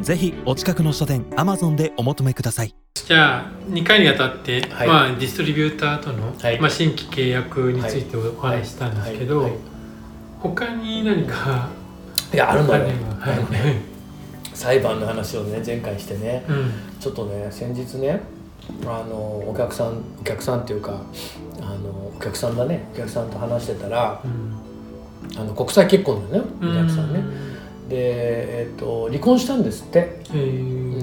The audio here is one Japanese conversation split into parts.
ぜひお近くの書店 Amazon でお求めください。じゃあ2回にあたって、はい。まあ、ディストリビューターとの、はい。まあ、新規契約についてお話ししたんですけど、はい。はい。他に何かいやあるのよ。ね裁判の話をね前回してねうん。ちょっとね先日ねあのお客さんお客さんっていうかあのお客さんだねお客さんと話してたらうん。あの国際結婚だよねお客さんね。うで、えっと離婚したんですって。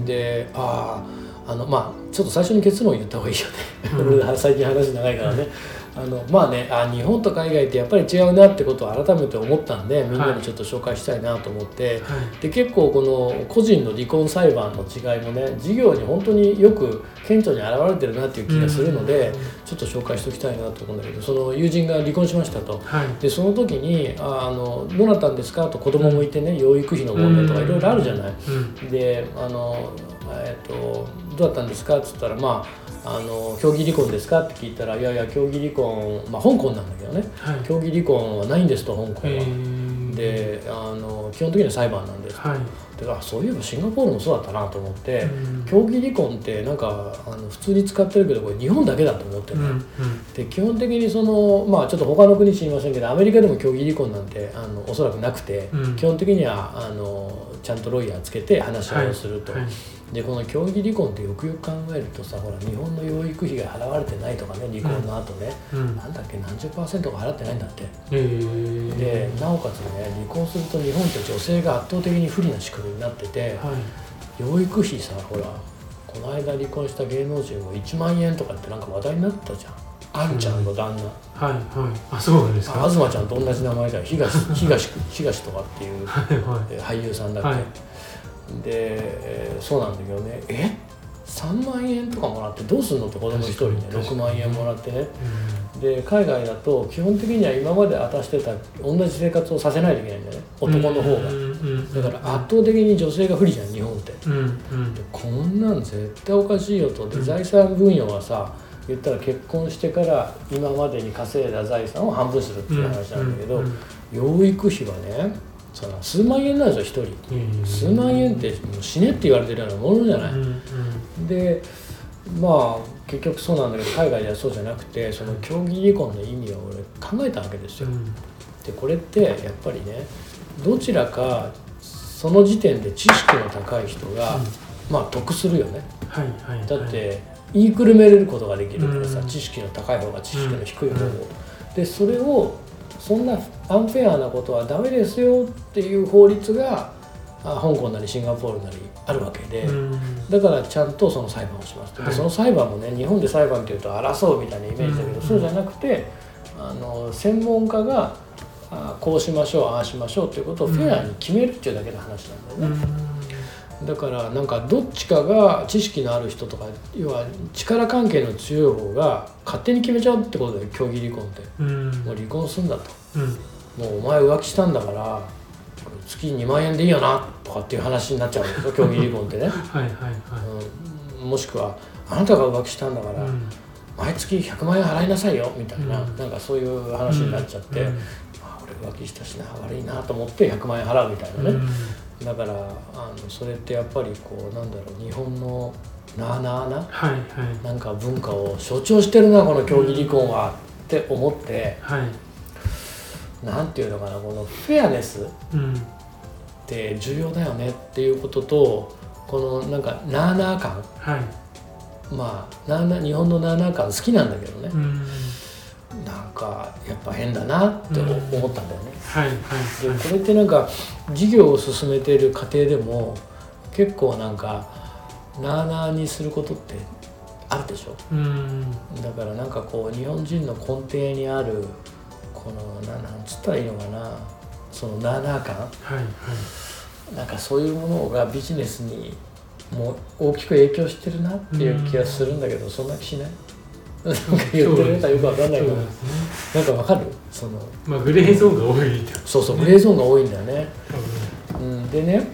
であああのまあちょっと最初に結論言った方がいいよね、うん。俺 最近話長いからねあのまあねあ日本と海外ってやっぱり違うなってことを改めて思ったんでみんなにちょっと紹介したいなと思って、はいで結構この個人の離婚裁判の違いもね事業に本当によく顕著に現れてるなっていう気がするので、うんちょっと紹介しておきたいなと思うんだけどその友人が離婚しましたと。はいでその時にああの「どうなったんですか?」と子供もいてね養育費の問題とかいろいろあるじゃない。うんであの、えっと「どうだったんですか?」っつったら「まああの競技離婚ですか?」って聞いたら「いやいや競技離婚まあ香港なんだけどね。はい。競技離婚はないんです」と香港へは。ー。であの基本的には裁判なんです。はい。であそういえばシンガポールもそうだったなと思って、うん。競技離婚ってなんかあの普通に使ってるけどこれ日本だけだと思ってね。うんうん。で基本的にそのまあちょっと他の国知りませんけどアメリカでも競技離婚なんてあのおそらくなくて、うん。基本的にはあのちゃんとロイヤーつけて話し合いをすると、はい。はいでこの競技離婚ってよくよく考えるとさほら日本の養育費が払われてないとかね離婚の後ね、うん。なんだっけ何十パーセントが払ってないんだって。へー。でなおかつね離婚すると日本って女性が圧倒的に不利な仕組みになってて、はい。養育費さほらこの間離婚した芸能人も1万円とかってなんか話題になったじゃん。あんちゃんの旦那、はいはい。あそうなんですか？あ東ちゃんと同じ名前じゃん。東 東東とかっていう俳優さんだっけ、はいで、えーそうなんだけどね。え？3万円とかもらってどうすんのって子供一人ね。確かに6万円もらってね。うで海外だと基本的には今まで果たしてた同じ生活をさせないといけないんだよね。ん男の方が。うんうんだから圧倒的に女性が不利じゃん日本って。うんこんなん絶対おかしいよと。で財産分与はさ言ったら結婚してから今までに稼いだ財産を半分するっていう話なんだけど、養育費はねその数万円なんですよ一人。へー数万円ってもう死ねって言われてるようなものじゃない、でまあ結局そうなんだけど海外ではそうじゃなくてその競技離婚の意味を俺考えたわけですよ、うん。でこれってやっぱりねどちらかその時点で知識の高い人が、まあ得するよね。はいはいはい。だって言いくるめれることができるからさ、うん。知識の高い方が知識の低い方を、うん。でそれをそんなアンフェアなことはダメですよっていう法律があ香港なりシンガポールなりあるわけで、うん。だからちゃんとその裁判をしますと、ではい。その裁判もね日本で裁判っていうと争うみたいなイメージだけど、うん。そうじゃなくてあの専門家があこうしましょうああしましょうっていうことをフェアに決めるっていうだけの話なんだよね。だからなんかどっちかが知識のある人とか要は力関係の強い方が勝手に決めちゃうってことだよ競技離婚って。うん。もう離婚するんだと。うん。もうお前浮気したんだから月2万円でいいよなとかっていう話になっちゃうんですよ競技離婚ってね、はいはいはうん、もしくはあなたが浮気したんだから、いうん。毎月100万円払いなさいよみたいな、うん。なんかそういう話になっちゃって、うん。あ俺浮気したしな悪いなと思って100万円払うみたいなね、うんだからあのそれってやっぱりこうなんだろう日本のなあなあなはいはい。なんか文化を象徴してるなこの競技離婚はって思ってはい。なんていうのかなこのフェアネスっうん。て重要だよねっていうこととこのなんかなあなあ感。はい。まあなあなあ日本のなあなあ感好きなんだけどね。うん。なんかやっぱ変だなって思うんったんだよね。はいはいはい。でこれってなんか事業を進めている過程でも結構なんかなあなあにすることってあるでしょ？うん。だからなんかこう日本人の根底にあるこのななんつったらいいのかな？そのなあなあ感？はいはい。なんかそういうものがビジネスにもう大きく影響してるなっていう気がするんだけど、そんな気しない？なんか言ってる？のかよくわかんないけど。ね。なんかわかる？そのまあグレーゾーンが多い。そうそうグレーゾーンが多いんだよね、うん、でね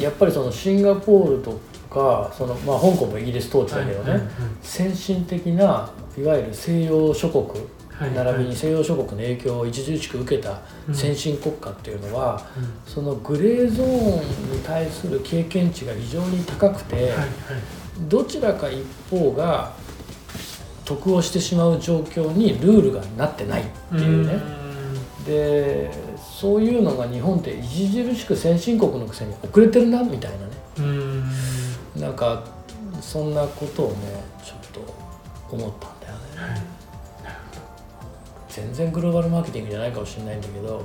やっぱりそのシンガポールとかその、まあ、香港もイギリス統治だけどね、はいはい先進的ないわゆる西洋諸国はい並びに西洋諸国の影響を著しく受けた先進国家っていうのは、うん。そのグレーゾーンに対する経験値が非常に高くて、はいはい。どちらか一方が得をしてしまう状況にルールがなってないっていうね、でそういうのが日本って著しく先進国のくせに遅れてるなみたいなね。うん。うんなんかそんなことをねちょっと思ったんだよね。はい。全然グローバルマーケティングじゃないかもしれないんだけど、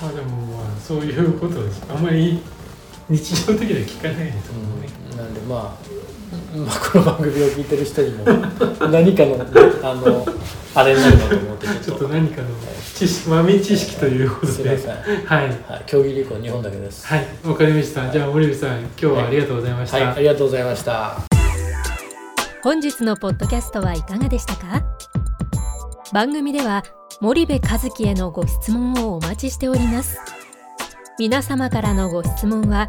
まあでもまあそういうことです。あんまり日常的には聞かないですもん。ね、なんでまあ、まあ、この番組を聞いてる人にも 何かのあのあれになるかと思ってちょっちょっとと何かの知識豆知識ということで。すいません、はい。はい、競技流行日本だけです。はい。わかりました。じゃあ森部さん今日はありがとうございました、はい、ありがとうございました。本日のポッドキャストはいかがでしたか？番組では森部和樹へのご質問をお待ちしております。皆様からのご質問は